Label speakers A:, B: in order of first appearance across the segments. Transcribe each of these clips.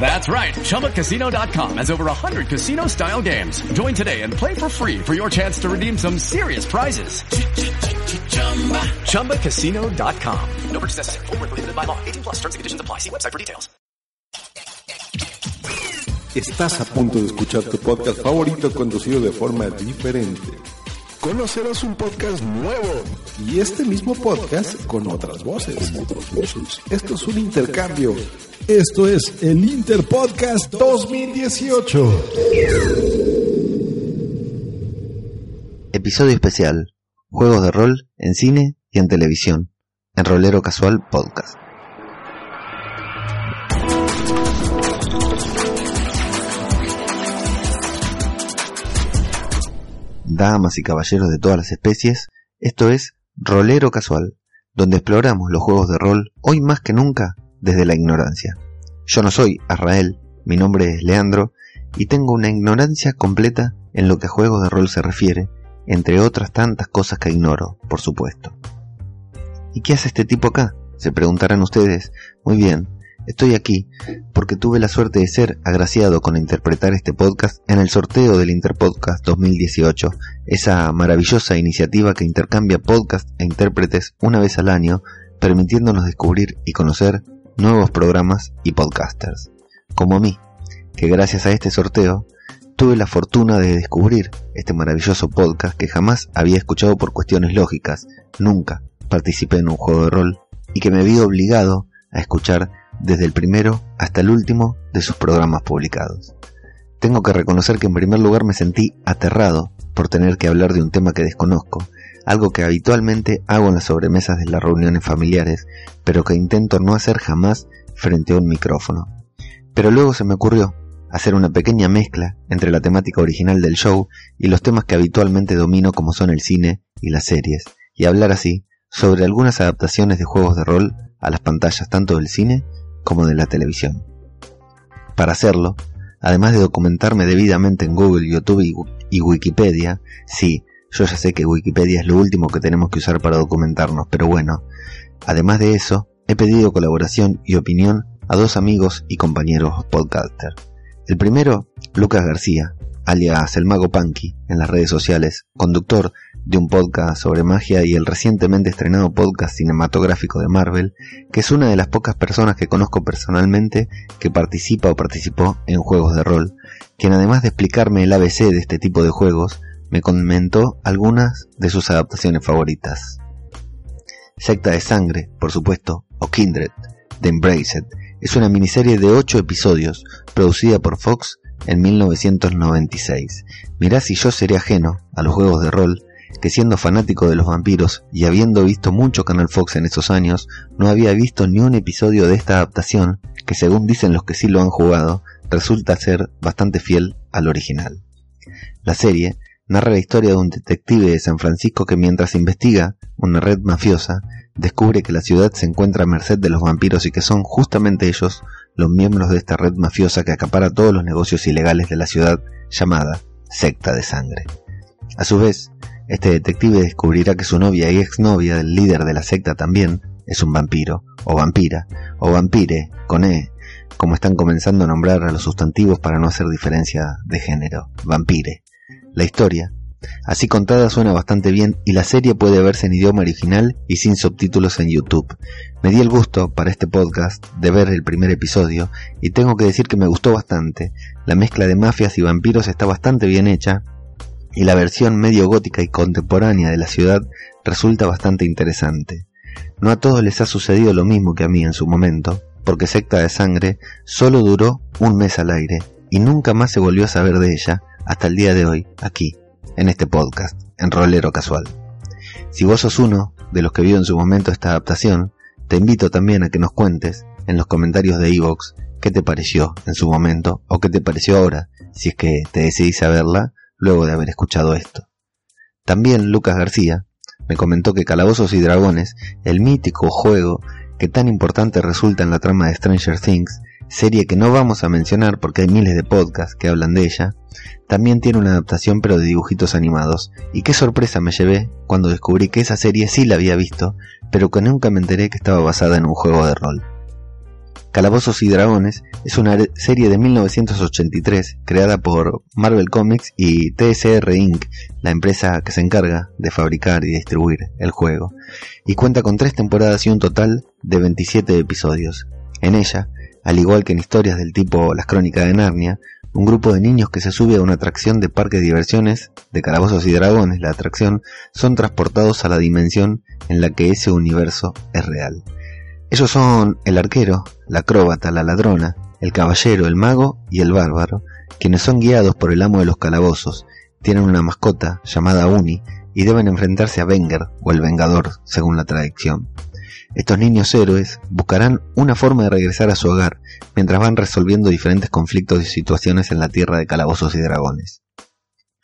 A: That's right. ChumbaCasino.com has over 100 casino-style games. Join today and play for free for your chance to redeem some serious prizes. ChumbaCasino.com. No purchase necessary. Void where prohibited by law. 18 plus. Terms and conditions apply. See website for details.
B: Estás a punto de escuchar tu podcast favorito conducido de forma diferente. Conocerás un podcast nuevo y este mismo podcast con otras voces. Esto es un intercambio. Esto es el Interpodcast 2018.
C: Episodio especial. Juegos de rol en cine y en televisión. En Rolero Casual Podcast. Damas y caballeros de todas las especies, esto es Rolero Casual, donde exploramos los juegos de rol hoy más que nunca desde la ignorancia. Yo no soy Azrael, mi nombre es Leandro y tengo una ignorancia completa en lo que a juegos de rol se refiere, entre otras tantas cosas que ignoro, por supuesto. ¿Y qué hace este tipo acá? Se preguntarán ustedes. Muy bien, estoy aquí porque tuve la suerte de ser agraciado con interpretar este podcast en el sorteo del Interpodcast 2018, esa maravillosa iniciativa que intercambia podcast e intérpretes una vez al año, permitiéndonos descubrir y conocer nuevos programas y podcasters, como a mí, que gracias a este sorteo tuve la fortuna de descubrir este maravilloso podcast que jamás había escuchado por cuestiones lógicas, nunca participé en un juego de rol y que me vi obligado a escuchar desde el primero hasta el último de sus programas publicados. Tengo que reconocer que en primer lugar me sentí aterrado por tener que hablar de un tema que desconozco, algo que habitualmente hago en las sobremesas de las reuniones familiares, pero que intento no hacer jamás frente a un micrófono. Pero luego se me ocurrió hacer una pequeña mezcla entre la temática original del show y los temas que habitualmente domino como son el cine y las series, y hablar así sobre algunas adaptaciones de juegos de rol a las pantallas tanto del cine como de la televisión. Para hacerlo, además de documentarme debidamente en Google, YouTube y Wikipedia, sí, yo ya sé que Wikipedia es lo último que tenemos que usar para documentarnos, pero bueno, además de eso, he pedido colaboración y opinión a dos amigos y compañeros podcaster. El primero, Lucas García, alias el mago Punky en las redes sociales, conductor de un podcast sobre magia y el recientemente estrenado podcast cinematográfico de Marvel, que es una de las pocas personas que conozco personalmente que participa o participó en juegos de rol, quien además de explicarme el ABC de este tipo de juegos, me comentó algunas de sus adaptaciones favoritas. Secta de Sangre, por supuesto, o Kindred, de Embraced, es una miniserie de 8 episodios, producida por Fox en 1996. Mirá si yo sería ajeno a los juegos de rol, que siendo fanático de los vampiros y habiendo visto mucho Canal Fox en esos años, no había visto ni un episodio de esta adaptación, que según dicen los que sí lo han jugado, resulta ser bastante fiel al original. La serie narra la historia de un detective de San Francisco que mientras investiga una red mafiosa, descubre que la ciudad se encuentra a merced de los vampiros y que son justamente ellos los miembros de esta red mafiosa que acapara todos los negocios ilegales de la ciudad llamada Secta de Sangre. A su vez, este detective descubrirá que su novia y exnovia del líder de la secta también es un vampiro, o vampira, o vampire, con E, como están comenzando a nombrar a los sustantivos para no hacer diferencia de género, vampire. La historia, así contada, suena bastante bien y la serie puede verse en idioma original y sin subtítulos en YouTube. Me di el gusto para este podcast de ver el primer episodio y tengo que decir que me gustó bastante. La mezcla de mafias y vampiros está bastante bien hecha y la versión medio gótica y contemporánea de la ciudad resulta bastante interesante. no a todos les ha sucedido lo mismo que a mí en su momento, porque Secta de Sangre solo duró un mes al aire y nunca más se volvió a saber de ella hasta el día de hoy, aquí, en este podcast, en Rolero Casual. Si vos sos uno de los que vio en su momento esta adaptación, te invito también a que nos cuentes en los comentarios de Evox qué te pareció en su momento o qué te pareció ahora, si es que te decidís a verla luego de haber escuchado esto. También Lucas García me comentó que Calabozos y Dragones, el mítico juego que tan importante resulta en la trama de Stranger Things, serie que no vamos a mencionar porque hay miles de podcasts que hablan de ella, también tiene una adaptación pero de dibujitos animados, y qué sorpresa me llevé cuando descubrí que esa serie sí la había visto, pero que nunca me enteré que estaba basada en un juego de rol. Calabozos y Dragones es una serie de 1983 creada por Marvel Comics y TSR Inc., la empresa que se encarga de fabricar y distribuir el juego, y cuenta con tres temporadas y un total de 27 episodios. En ella, al igual que en historias del tipo Las Crónicas de Narnia, un grupo de niños que se sube a una atracción de parque de diversiones de Calabozos y Dragones, la atracción, son transportados a la dimensión en la que ese universo es real. Ellos son el arquero, la acróbata, la ladrona, el caballero, el mago y el bárbaro, quienes son guiados por el amo de los calabozos, tienen una mascota llamada Uni y deben enfrentarse a Wenger o el Vengador, según la tradición. Estos niños héroes buscarán una forma de regresar a su hogar mientras van resolviendo diferentes conflictos y situaciones en la tierra de calabozos y dragones.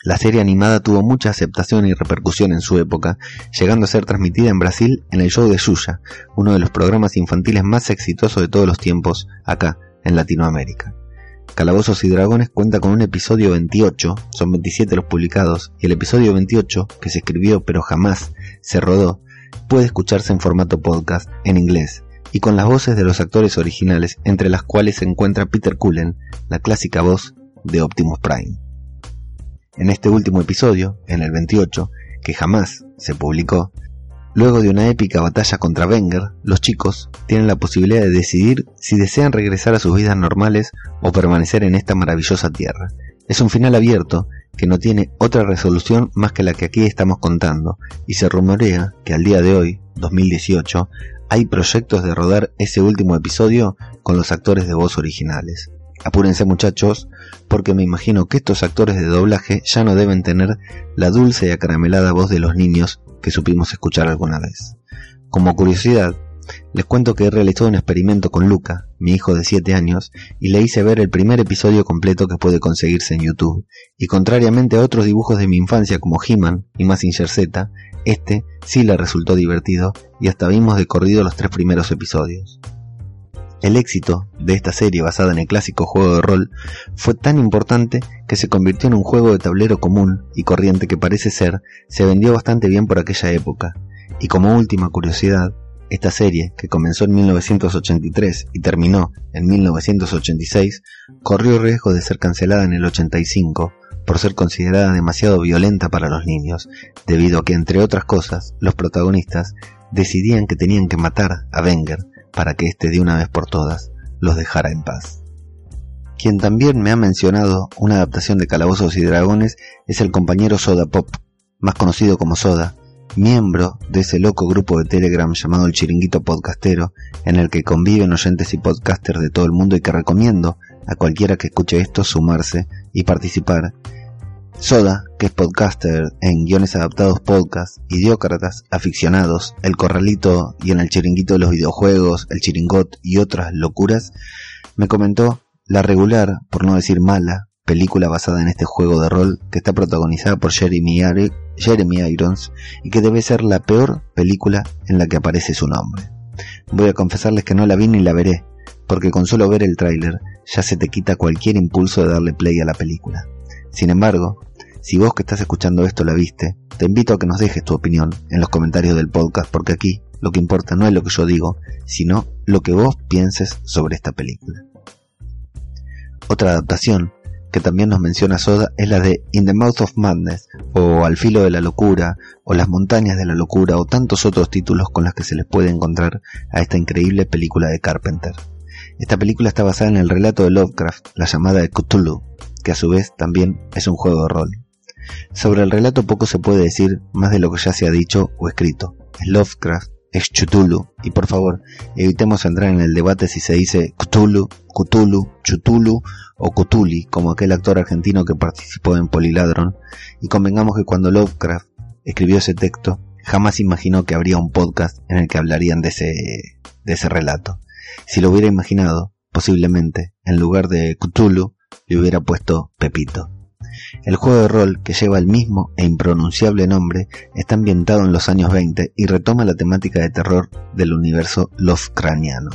C: La serie animada tuvo mucha aceptación y repercusión en su época, llegando a ser transmitida en Brasil en el show de Yuya, uno de los programas infantiles más exitosos de todos los tiempos acá, en Latinoamérica. Calabozos y Dragones cuenta con un episodio 28, son 27 los publicados, y el episodio 28, que se escribió pero jamás se rodó, puede escucharse en formato podcast en inglés y con las voces de los actores originales, entre las cuales se encuentra Peter Cullen, la clásica voz de Optimus Prime. En este último episodio, en el 28, que jamás se publicó, luego de una épica batalla contra Wenger, los chicos tienen la posibilidad de decidir si desean regresar a sus vidas normales o permanecer en esta maravillosa tierra. Es un final abierto que no tiene otra resolución más que la que aquí estamos contando, y se rumorea que al día de hoy, 2018, hay proyectos de rodar ese último episodio con los actores de voz originales. Apúrense muchachos, porque me imagino que estos actores de doblaje ya no deben tener la dulce y acaramelada voz de los niños que supimos escuchar alguna vez. Como curiosidad, les cuento que he realizado un experimento con Luca, mi hijo de 7 años, y le hice ver el primer episodio completo que puede conseguirse en YouTube, y contrariamente a otros dibujos de mi infancia como He-Man y Mazinger Z, este sí le resultó divertido y hasta vimos de corrido los tres primeros episodios. El éxito de esta serie basada en el clásico juego de rol fue tan importante que se convirtió en un juego de tablero común y corriente que parece ser se vendió bastante bien por aquella época. Y como última curiosidad, esta serie, que comenzó en 1983 y terminó en 1986, corrió riesgo de ser cancelada en el 85 por ser considerada demasiado violenta para los niños, debido a que, entre otras cosas, los protagonistas decidían que tenían que matar a Wenger para que éste de una vez por todas los dejara en paz. Quien también me ha mencionado una adaptación de Calabozos y Dragones es el compañero Soda Pop, más conocido como Soda, miembro de ese loco grupo de Telegram llamado el Chiringuito Podcastero, en el que conviven oyentes y podcasters de todo el mundo y que recomiendo a cualquiera que escuche esto sumarse y participar. Soda, que es podcaster en Guiones Adaptados Podcast, Idiócratas, Aficionados, El Corralito y en el Chiringuito de los Videojuegos, El Chiringot y otras locuras, me comentó la regular, por no decir mala, película basada en este juego de rol que está protagonizada por Jeremy, Irons y que debe ser la peor película en la que aparece su nombre. Voy a confesarles que no la vi ni la veré, porque con solo ver el tráiler ya se te quita cualquier impulso de darle play a la película. Sin embargo, si vos que estás escuchando esto la viste, te invito a que nos dejes tu opinión en los comentarios del podcast porque aquí lo que importa no es lo que yo digo, sino lo que vos pienses sobre esta película. Otra adaptación que también nos menciona Soda es la de In the Mouth of Madness, o Al filo de la locura, o Las montañas de la locura, o tantos otros títulos con los que se les puede encontrar a esta increíble película de Carpenter. Esta película está basada en el relato de Lovecraft, la llamada de Cthulhu, que a su vez también es un juego de rol. Sobre el relato poco se puede decir más de lo que ya se ha dicho o escrito. Es Lovecraft es Chutulu, y por favor, evitemos entrar en el debate si se dice Cthulhu, Cthulhu, Chutulu o Cthulhi, como aquel actor argentino que participó en Poliladron, y convengamos que cuando Lovecraft escribió ese texto, jamás imaginó que habría un podcast en el que hablarían de ese, de ese relato. Si lo hubiera imaginado, posiblemente, en lugar de Cthulhu, le hubiera puesto Pepito. El juego de rol, que lleva el mismo e impronunciable nombre, está ambientado en los años 20 y retoma la temática de terror del universo Lovecraftiano.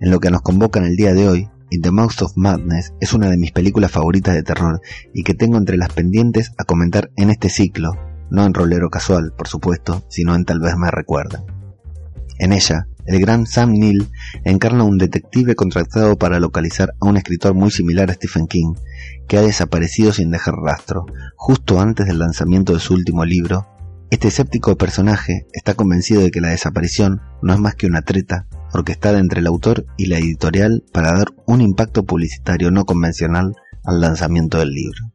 C: En lo que nos convoca en el día de hoy, In the Mouth of Madness es una de mis películas favoritas de terror y que tengo entre las pendientes a comentar en este ciclo, no en rolero casual, por supuesto, sino en tal vez me recuerda. En ella, el gran Sam Neill encarna un detective contratado para localizar a un escritor muy similar a Stephen King, que ha desaparecido sin dejar rastro, justo antes del lanzamiento de su último libro. Este escéptico personaje está convencido de que la desaparición no es más que una treta orquestada entre el autor y la editorial para dar un impacto publicitario no convencional al lanzamiento del libro.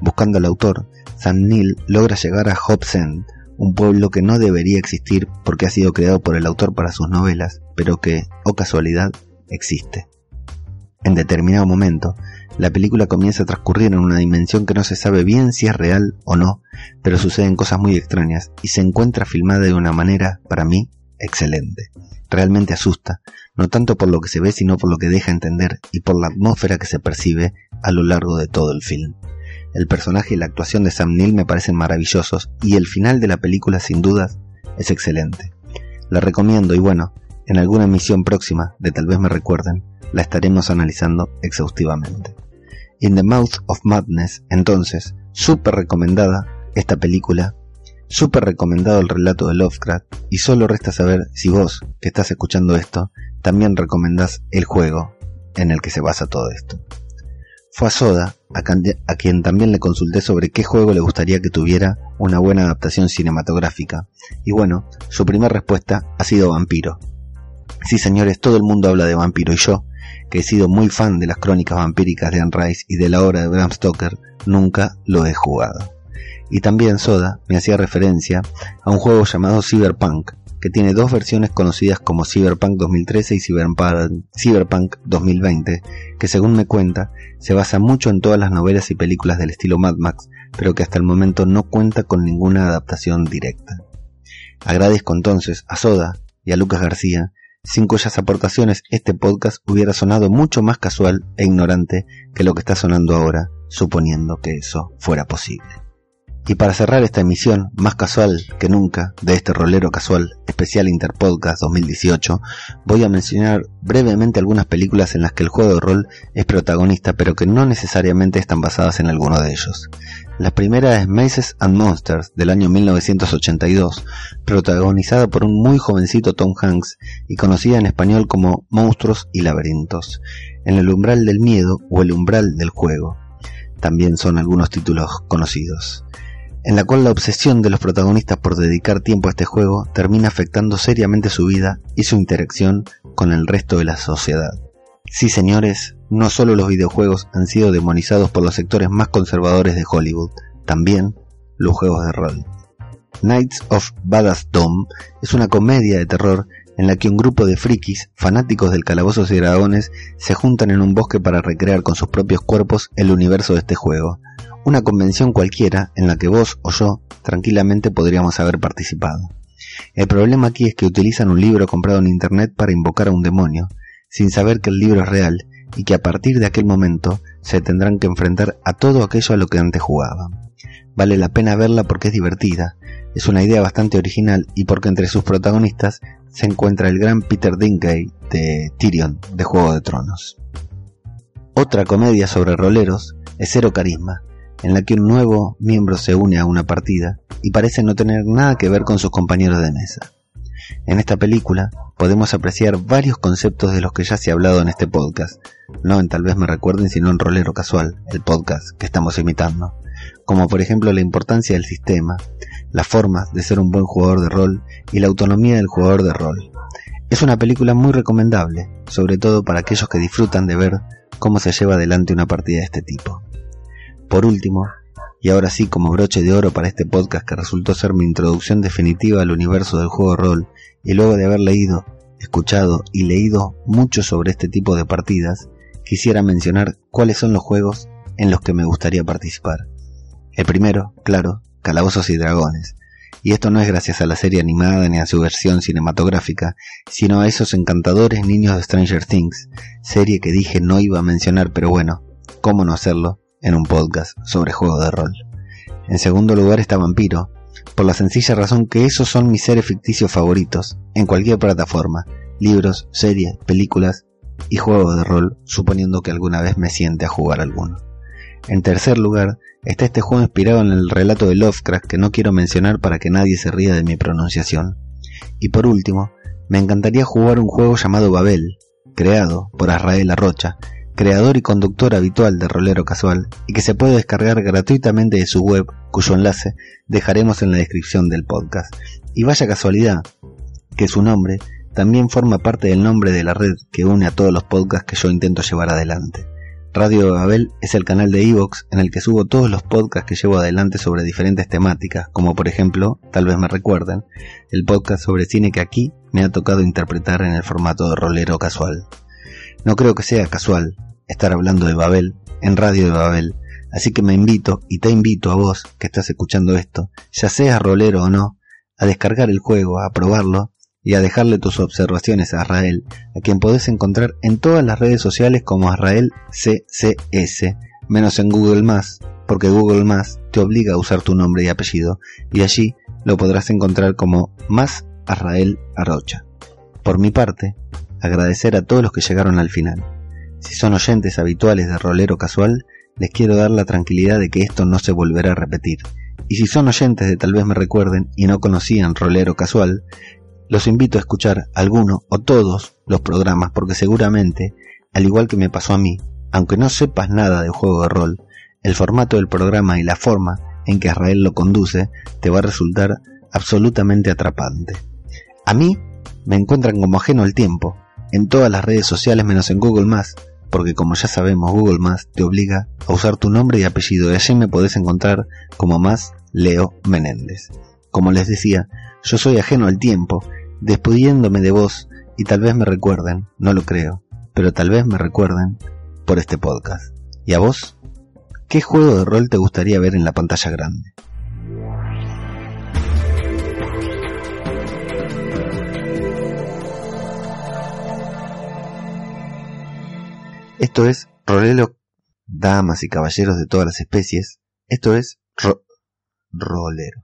C: Buscando al autor, Sam Neill logra llegar a Hobbs End, un pueblo que no debería existir porque ha sido creado por el autor para sus novelas, pero que, o oh casualidad, existe. En determinado momento, la película comienza a transcurrir en una dimensión que no se sabe bien si es real o no, pero suceden cosas muy extrañas y se encuentra filmada de una manera, para mí, excelente. Realmente asusta, no tanto por lo que se ve, sino por lo que deja entender y por la atmósfera que se percibe a lo largo de todo el film. El personaje y la actuación de Sam Neill me parecen maravillosos y el final de la película sin dudas es excelente. La recomiendo y bueno, en alguna emisión próxima de Tal vez me recuerden, la estaremos analizando exhaustivamente. In the Mouth of Madness, entonces, súper recomendada esta película, súper recomendado el relato de Lovecraft y solo resta saber si vos, que estás escuchando esto, también recomendás el juego en el que se basa todo esto. Fue a Soda, a, quien también le consulté sobre qué juego le gustaría que tuviera una buena adaptación cinematográfica. Y bueno, su primera respuesta ha sido Vampiro. Sí, señores, todo el mundo habla de Vampiro y yo, que he sido muy fan de las crónicas vampíricas de Anne Rice y de la obra de Bram Stoker, nunca lo he jugado. Y también Soda me hacía referencia a un juego llamado Cyberpunk, que tiene dos versiones conocidas como Cyberpunk 2013 y Cyberpunk, 2020, que según me cuenta, se basa mucho en todas las novelas y películas del estilo Mad Max, pero que hasta el momento no cuenta con ninguna adaptación directa. Agradezco entonces a Soda y a Lucas García, sin cuyas aportaciones este podcast hubiera sonado mucho más casual e ignorante que lo que está sonando ahora, suponiendo que eso fuera posible. Y para cerrar esta emisión, más casual que nunca, de este rolero casual especial Interpodcast 2018, voy a mencionar brevemente algunas películas en las que el juego de rol es protagonista, pero que no necesariamente están basadas en alguno de ellos. La primera es Maces and Monsters, del año 1982, protagonizada por un muy jovencito Tom Hanks y conocida en español como Monstruos y Laberintos, en el umbral del miedo o el umbral del juego. También son algunos títulos conocidos en la cual la obsesión de los protagonistas por dedicar tiempo a este juego termina afectando seriamente su vida y su interacción con el resto de la sociedad. Sí, señores, no solo los videojuegos han sido demonizados por los sectores más conservadores de Hollywood, también los juegos de rol. Knights of Badass Dome es una comedia de terror en la que un grupo de frikis, fanáticos del calabozos y dragones, se juntan en un bosque para recrear con sus propios cuerpos el universo de este juego, una convención cualquiera en la que vos o yo tranquilamente podríamos haber participado. El problema aquí es que utilizan un libro comprado en internet para invocar a un demonio, sin saber que el libro es real y que a partir de aquel momento se tendrán que enfrentar a todo aquello a lo que antes jugaban. Vale la pena verla porque es divertida, es una idea bastante original y porque entre sus protagonistas se encuentra el gran Peter Dinklage de Tyrion de Juego de Tronos. Otra comedia sobre roleros es Cero Carisma, en la que un nuevo miembro se une a una partida y parece no tener nada que ver con sus compañeros de mesa. En esta película podemos apreciar varios conceptos de los que ya se ha hablado en este podcast, no en tal vez me recuerden sino en Rolero Casual, el podcast que estamos imitando, como por ejemplo la importancia del sistema, las formas de ser un buen jugador de rol y la autonomía del jugador de rol. Es una película muy recomendable, sobre todo para aquellos que disfrutan de ver cómo se lleva adelante una partida de este tipo. Por último, Y ahora sí, como broche de oro para este podcast que resultó ser mi introducción definitiva al universo del juego rol, y luego de haber leído, escuchado y leído mucho sobre este tipo de partidas, quisiera mencionar cuáles son los juegos en los que me gustaría participar. El primero, claro, Calabozos y Dragones. Y esto no es gracias a la serie animada ni a su versión cinematográfica, sino a esos encantadores niños de Stranger Things, serie que dije no iba a mencionar, pero bueno, ¿cómo no hacerlo en un podcast sobre juego de rol? En segundo lugar está Vampiro, por la sencilla razón que esos son mis seres ficticios favoritos, en cualquier plataforma, libros, series, películas y juegos de rol, suponiendo que alguna vez me siente a jugar alguno. En tercer lugar, está este juego inspirado en el relato de Lovecraft que no quiero mencionar para que nadie se ría de mi pronunciación. Y por último, me encantaría jugar un juego llamado Babel, creado por Azrael Arrocha, creador y conductor habitual de Rolero Casual, y que se puede descargar gratuitamente de su web, cuyo enlace dejaremos en la descripción del podcast. Y vaya casualidad, que su nombre también forma parte del nombre de la red que une a todos los podcasts que yo intento llevar adelante. Radio Babel es el canal de Evox en el que subo todos los podcasts que llevo adelante sobre diferentes temáticas, como por ejemplo, tal vez me recuerden, el podcast sobre cine que aquí me ha tocado interpretar en el formato de rolero casual. No creo que sea casual estar hablando de Babel en Radio de Babel, así que me invito y te invito a vos que estás escuchando esto, ya seas rolero o no, a descargar el juego, a probarlo y a dejarle tus observaciones a Israel, a quien podés encontrar en todas las redes sociales como Israel CCS, menos en Google porque Google te obliga a usar tu nombre y apellido, y allí lo podrás encontrar como más Israel Arrocha. Por mi parte, agradecer a todos los que llegaron al final. Si son oyentes habituales de Rolero Casual, les quiero dar la tranquilidad de que esto no se volverá a repetir. Y si son oyentes de tal vez me recuerden y no conocían Rolero Casual, los invito a escuchar alguno o todos los programas porque seguramente, al igual que me pasó a mí, aunque no sepas nada de juego de rol, el formato del programa y la forma en que Israel lo conduce te va a resultar absolutamente atrapante. A mí me encuentran como ajeno al tiempo, en todas las redes sociales menos en Google porque como ya sabemos Google te obliga a usar tu nombre y apellido y allí me podés encontrar como más Leo Menéndez. Como les decía, yo soy ajeno al tiempo despidiéndome de vos y tal vez me recuerden, no lo creo, pero tal vez me recuerden por este podcast. ¿Y a vos? ¿Qué juego de rol te gustaría ver en la pantalla grande? Esto es Rolelo, damas y caballeros de todas las especies. Esto es Rolero.